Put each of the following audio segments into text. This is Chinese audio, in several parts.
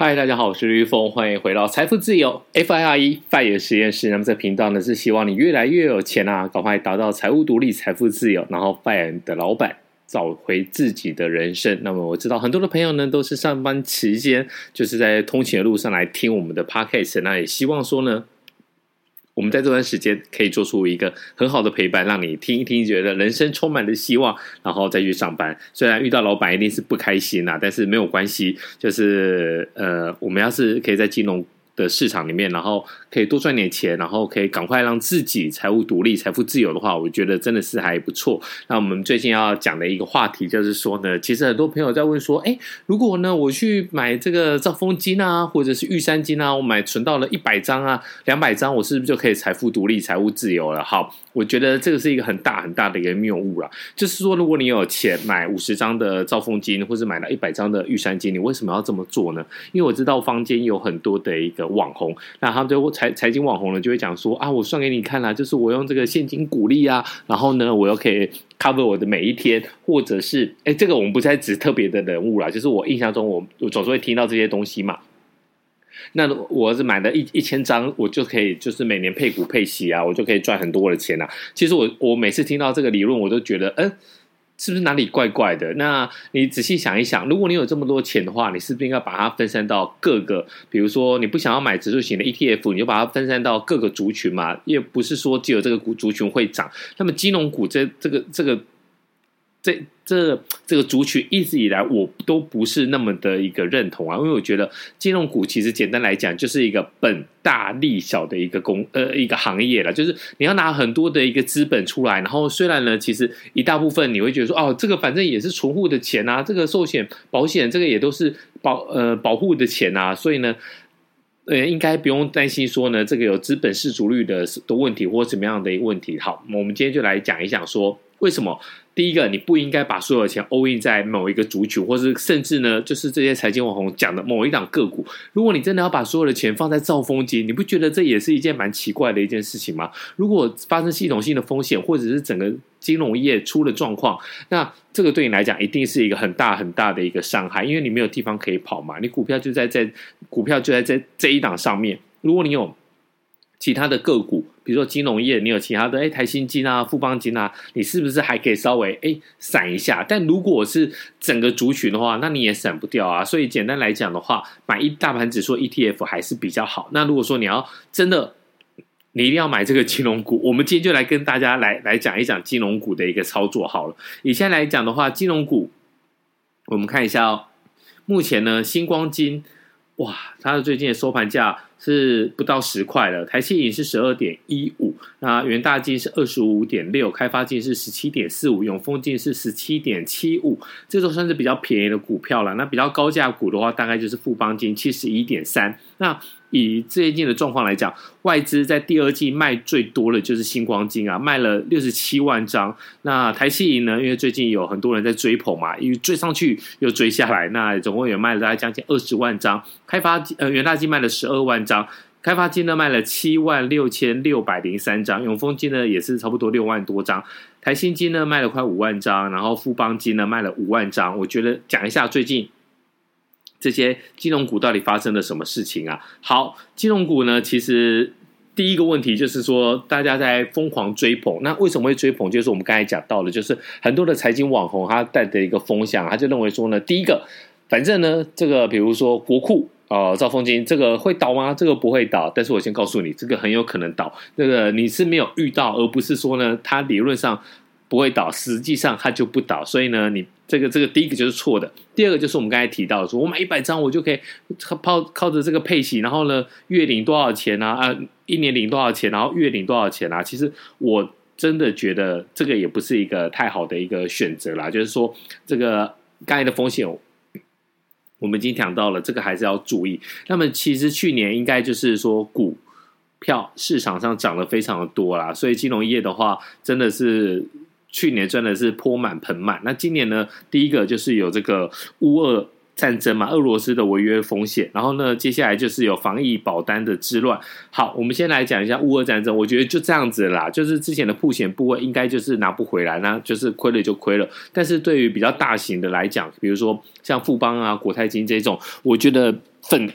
嗨，大家好，我是吕峰，欢迎回到财富自由 FIRE FIRE 实验室。那么这频道呢是希望你越来越有钱啊，赶快达到财务独立、财富自由，然后 FIRE 的老板，找回自己的人生。那么我知道很多的朋友呢都是上班期间，就是在通勤的路上来听我们的 Podcast，那也希望说呢。我们在这段时间可以做出一个很好的陪伴，让你听一听，觉得人生充满了希望，然后再去上班。虽然遇到老板一定是不开心呐，但是没有关系，就是呃，我们要是可以在金融。的市场里面，然后可以多赚点钱，然后可以赶快让自己财务独立、财富自由的话，我觉得真的是还不错。那我们最近要讲的一个话题就是说呢，其实很多朋友在问说，哎，如果呢我去买这个兆丰金啊，或者是玉山金啊，我买存到了一百张啊、两百张，我是不是就可以财富独立、财务自由了？好，我觉得这个是一个很大很大的一个谬误了。就是说，如果你有钱买五十张的兆丰金，或者买了一百张的玉山金，你为什么要这么做呢？因为我知道坊间有很多的一个。网红，那他们就财财经网红呢，就会讲说啊，我算给你看啦，就是我用这个现金股利啊，然后呢，我又可以 cover 我的每一天，或者是哎，这个我们不再指特别的人物啦，就是我印象中我，我总是会听到这些东西嘛。那我是买了一一千张，我就可以就是每年配股配息啊，我就可以赚很多的钱啊。其实我我每次听到这个理论，我都觉得，嗯。是不是哪里怪怪的？那你仔细想一想，如果你有这么多钱的话，你是不是应该把它分散到各个？比如说，你不想要买指数型的 ETF，你就把它分散到各个族群嘛。也不是说只有这个股族群会涨。那么金融股这这个这个。这这这个族群一直以来我都不是那么的一个认同啊，因为我觉得金融股其实简单来讲就是一个本大利小的一个工呃一个行业了，就是你要拿很多的一个资本出来，然后虽然呢，其实一大部分你会觉得说哦，这个反正也是存户的钱啊，这个寿险保险这个也都是保呃保护的钱啊，所以呢，呃应该不用担心说呢这个有资本适足率的的问题或什么样的一个问题。好，我们今天就来讲一讲说为什么。第一个，你不应该把所有的钱 all in 在某一个族群，或是甚至呢，就是这些财经网红讲的某一档个股。如果你真的要把所有的钱放在造风机，你不觉得这也是一件蛮奇怪的一件事情吗？如果发生系统性的风险，或者是整个金融业出了状况，那这个对你来讲一定是一个很大很大的一个伤害，因为你没有地方可以跑嘛。你股票就在这，股票就在这这一档上面。如果你有其他的个股。比如说金融业，你有其他的哎，台新金啊、富邦金啊，你是不是还可以稍微哎闪一下？但如果是整个族群的话，那你也闪不掉啊。所以简单来讲的话，买一大盘指数 ETF 还是比较好。那如果说你要真的，你一定要买这个金融股，我们今天就来跟大家来来讲一讲金融股的一个操作好了。以现在来讲的话，金融股我们看一下哦，目前呢，新光金哇，它的最近的收盘价。是不到十块了，台气银是十二点一五，那元大金是二十五点六，开发金是十七点四五，永丰金是十七点七五，这都算是比较便宜的股票了。那比较高价股的话，大概就是富邦金七十一点三。那以最近的状况来讲，外资在第二季卖最多的就是新光金啊，卖了六十七万张。那台气银呢，因为最近有很多人在追捧嘛，因为追上去又追下来，那总共也卖了大概将近二十万张。开发呃元大金卖了十二万张，开发金呢卖了七万六千六百零三张，永丰金呢也是差不多六万多张，台新金呢卖了快五万张，然后富邦金呢卖了五万张。我觉得讲一下最近。这些金融股到底发生了什么事情啊？好，金融股呢，其实第一个问题就是说，大家在疯狂追捧。那为什么会追捧？就是我们刚才讲到的，就是很多的财经网红他带的一个风向，他就认为说呢，第一个，反正呢，这个比如说国库啊、呃、兆丰金，这个会倒吗？这个不会倒。但是我先告诉你，这个很有可能倒。这个你是没有遇到，而不是说呢，它理论上。不会倒，实际上它就不倒，所以呢，你这个这个第一个就是错的，第二个就是我们刚才提到的说，我买一百张，我就可以靠靠着这个配息，然后呢，月领多少钱啊？啊，一年领多少钱？然后月领多少钱啊？其实我真的觉得这个也不是一个太好的一个选择啦，就是说这个刚才的风险，我们已经讲到了，这个还是要注意。那么其实去年应该就是说股票市场上涨得非常的多啦，所以金融业的话真的是。去年真的是泼满盆满，那今年呢？第一个就是有这个乌二战争嘛，俄罗斯的违约风险，然后呢，接下来就是有防疫保单的治乱。好，我们先来讲一下乌俄战争，我觉得就这样子啦，就是之前的曝险部位应该就是拿不回来，那就是亏了就亏了。但是对于比较大型的来讲，比如说像富邦啊、国泰金这种，我觉得粉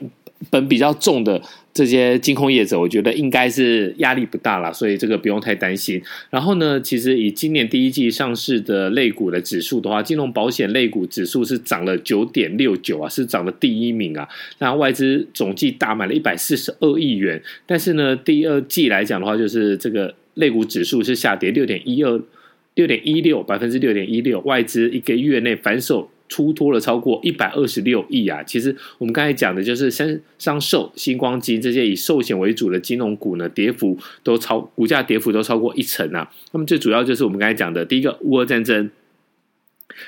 本比较重的这些金控业者，我觉得应该是压力不大了，所以这个不用太担心。然后呢，其实以今年第一季上市的类股的指数的话，金融保险类股指数是涨了九点六九啊，是涨了第一名啊。那外资总计大买了一百四十二亿元，但是呢，第二季来讲的话，就是这个类股指数是下跌六点一二，六点一六百分之六点一六，外资一个月内反手。出脱了超过一百二十六亿啊！其实我们刚才讲的就是三商寿、星光金这些以寿险为主的金融股呢，跌幅都超，股价跌幅都超过一成啊。那么最主要就是我们刚才讲的第一个乌俄战争，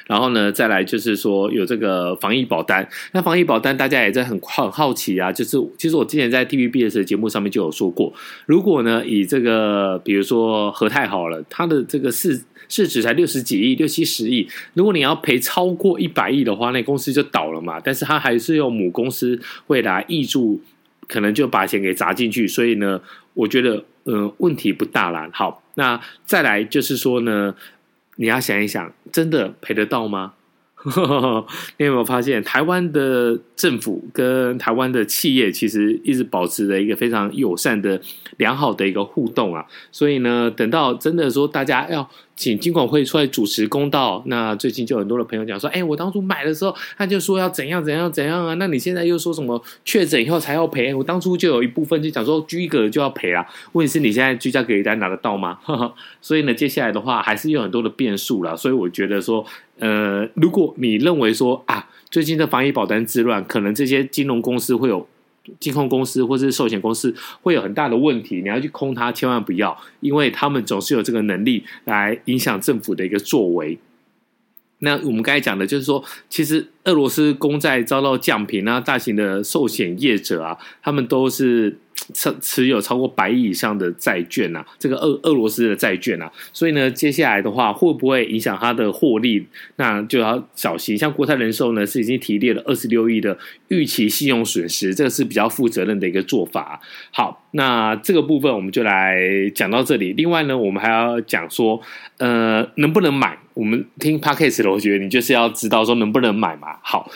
然后呢，再来就是说有这个防疫保单。那防疫保单大家也在很很好奇啊，就是其实我之前在 TVBS 的节目上面就有说过，如果呢以这个比如说和泰好了，它的这个市市值才六十几亿、六七十亿，如果你要赔超过一百亿的话，那公司就倒了嘛。但是它还是用母公司会来挹注，可能就把钱给砸进去。所以呢，我觉得呃问题不大啦。好，那再来就是说呢，你要想一想，真的赔得到吗？你有没有发现，台湾的政府跟台湾的企业其实一直保持着一个非常友善的、良好的一个互动啊？所以呢，等到真的说大家要。请金管会出来主持公道。那最近就很多的朋友讲说，哎，我当初买的时候他就说要怎样怎样怎样啊，那你现在又说什么确诊以后才要赔？我当初就有一部分就讲说居隔就要赔啊。问题是你现在居家隔离单拿得到吗？呵呵，所以呢，接下来的话还是有很多的变数了。所以我觉得说，呃，如果你认为说啊，最近的防疫保单之乱，可能这些金融公司会有。金控公司或是寿险公司会有很大的问题，你要去空它，千万不要，因为他们总是有这个能力来影响政府的一个作为。那我们刚才讲的就是说，其实俄罗斯公债遭到降评，啊大型的寿险业者啊，他们都是。持持有超过百亿以上的债券呐、啊，这个俄俄罗斯的债券呐、啊，所以呢，接下来的话会不会影响它的获利？那就要小心。像国泰人寿呢，是已经提列了二十六亿的预期信用损失，这个是比较负责任的一个做法。好，那这个部分我们就来讲到这里。另外呢，我们还要讲说，呃，能不能买？我们听 Podcast 的，我觉得你就是要知道说能不能买嘛。好。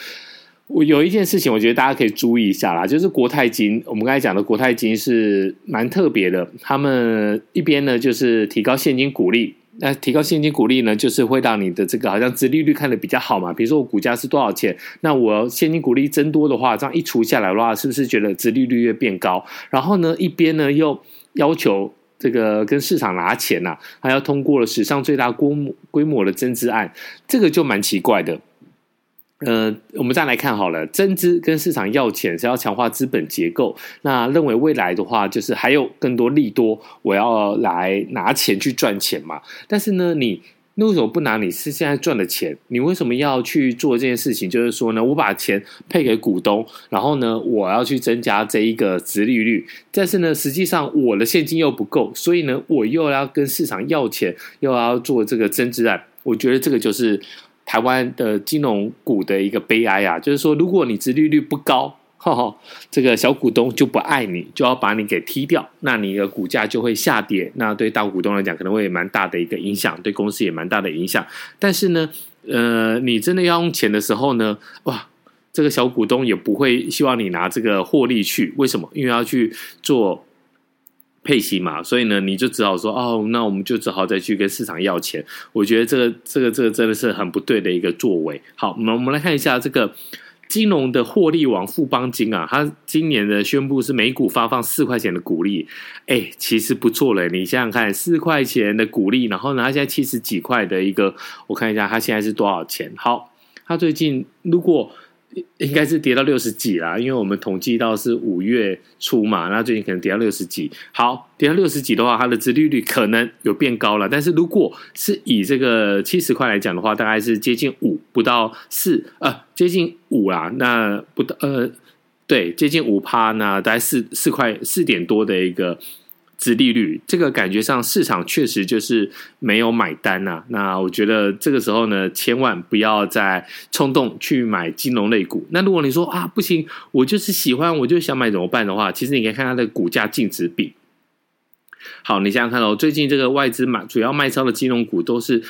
我有一件事情，我觉得大家可以注意一下啦，就是国泰金，我们刚才讲的国泰金是蛮特别的。他们一边呢就是提高现金股利，那提高现金股利呢，就是会让你的这个好像殖利率看得比较好嘛。比如说我股价是多少钱，那我现金股利增多的话，这样一除下来的话，是不是觉得殖利率越变高？然后呢，一边呢又要求这个跟市场拿钱呐、啊，还要通过了史上最大规模规模的增资案，这个就蛮奇怪的。呃，我们再来看好了，增资跟市场要钱是要强化资本结构。那认为未来的话，就是还有更多利多，我要来拿钱去赚钱嘛。但是呢，你那为什么不拿你是现在赚的钱？你为什么要去做这件事情？就是说呢，我把钱配给股东，然后呢，我要去增加这一个殖利率。但是呢，实际上我的现金又不够，所以呢，我又要跟市场要钱，又要做这个增资案。我觉得这个就是。台湾的金融股的一个悲哀啊，就是说，如果你殖利率不高，呵呵，这个小股东就不爱你，就要把你给踢掉，那你的股价就会下跌。那对大股东来讲，可能会蛮大的一个影响，对公司也蛮大的影响。但是呢，呃，你真的要用钱的时候呢，哇，这个小股东也不会希望你拿这个获利去，为什么？因为要去做。配息嘛，所以呢，你就只好说哦，那我们就只好再去跟市场要钱。我觉得这个、这个、这个真的是很不对的一个作为。好，我们我们来看一下这个金融的获利王富邦金啊，它今年的宣布是每股发放四块钱的股利，哎，其实不错了。你想想看，四块钱的股利，然后呢，它现在七十几块的一个，我看一下它现在是多少钱？好，它最近如果。应该是跌到六十几啦，因为我们统计到是五月初嘛，那最近可能跌到六十几。好，跌到六十几的话，它的殖利率可能有变高了。但是如果是以这个七十块来讲的话，大概是接近五，不到四，呃，接近五啦。那不到，呃，对，接近五趴，那大概四四块四点多的一个。殖利率，这个感觉上市场确实就是没有买单呐、那我觉得这个时候呢，千万不要再冲动去买金融类股。那如果你说啊不行，我就是喜欢，我就想买怎么办的话，其实你可以看它的股价净值比。好，你想想看哦，最近这个外资买主要卖超的金融股都是。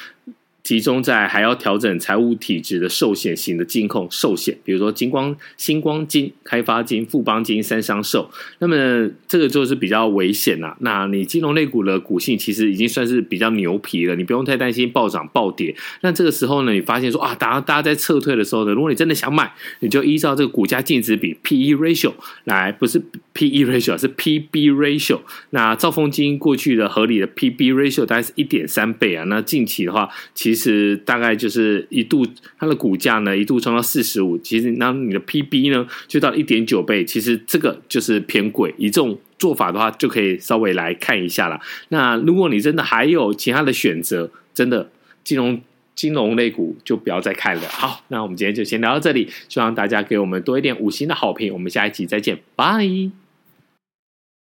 集中在还要调整财务体质的寿险型的金控寿险，比如说金光、新光金、开发金、富邦金、三商寿，那么这个就是比较危险啦。那你金融类股的股性其实已经算是比较牛皮了，你不用太担心暴涨暴跌。那这个时候呢，你发现说啊，大家大家在撤退的时候呢，如果你真的想买，你就依照这个股价净值比 P/E ratio 来，不是 P/E ratio，是 P/B ratio。那兆丰金过去的合理的 P/B ratio 大概是一点三倍啊。那近期的话，其实大概就是一度它的股价呢一度冲到四十五，其实那你的 P/B 呢就到一点九倍，其实这个就是偏贵。以这种做法的话，就可以稍微来看一下了。那如果你真的还有其他的选择，真的金融金融类股就不要再看了。好，那我们今天就先聊到这里，希望大家给我们多一点五星的好评。我们下一集再见，拜。